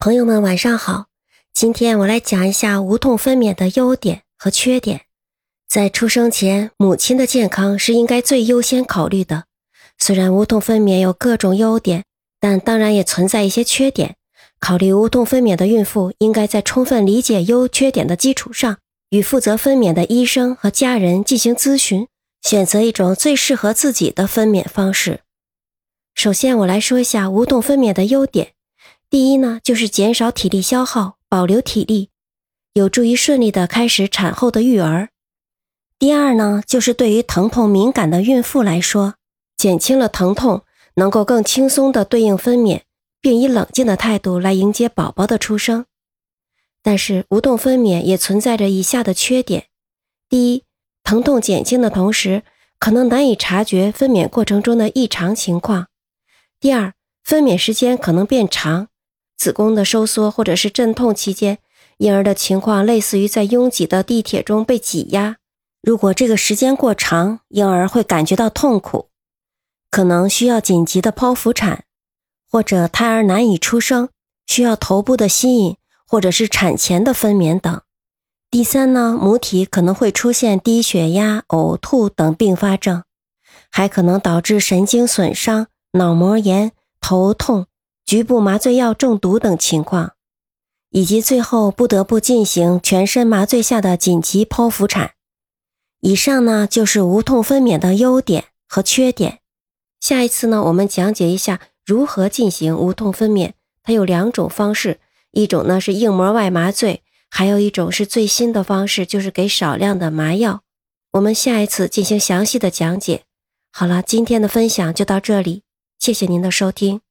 朋友们晚上好，今天我来讲一下无痛分娩的优点和缺点。在出生前，母亲的健康是应该最优先考虑的。虽然无痛分娩有各种优点，但当然也存在一些缺点。考虑无痛分娩的孕妇，应该在充分理解优缺点的基础上，与负责分娩的医生和家人进行咨询，选择一种最适合自己的分娩方式。首先，我来说一下无痛分娩的优点。第一呢，就是减少体力消耗，保留体力，有助于顺利的开始产后的育儿。第二呢，就是对于疼痛敏感的孕妇来说，减轻了疼痛，能够更轻松的对应分娩，并以冷静的态度来迎接宝宝的出生。但是无痛分娩也存在着以下的缺点：第一，疼痛减轻的同时，可能难以察觉分娩过程中的异常情况；第二，分娩时间可能变长。子宫的收缩或者是阵痛期间，婴儿的情况类似于在拥挤的地铁中被挤压。如果这个时间过长，婴儿会感觉到痛苦，可能需要紧急的剖腹产，或者胎儿难以出生，需要头部的吸引，或者是产前的分娩等。第三呢，母体可能会出现低血压、呕吐等并发症，还可能导致神经损伤、脑膜炎、头痛。局部麻醉药中毒等情况，以及最后不得不进行全身麻醉下的紧急剖腹产。以上呢就是无痛分娩的优点和缺点。下一次呢，我们讲解一下如何进行无痛分娩。它有两种方式，一种呢是硬膜外麻醉，还有一种是最新的方式，就是给少量的麻药。我们下一次进行详细的讲解。好了，今天的分享就到这里，谢谢您的收听。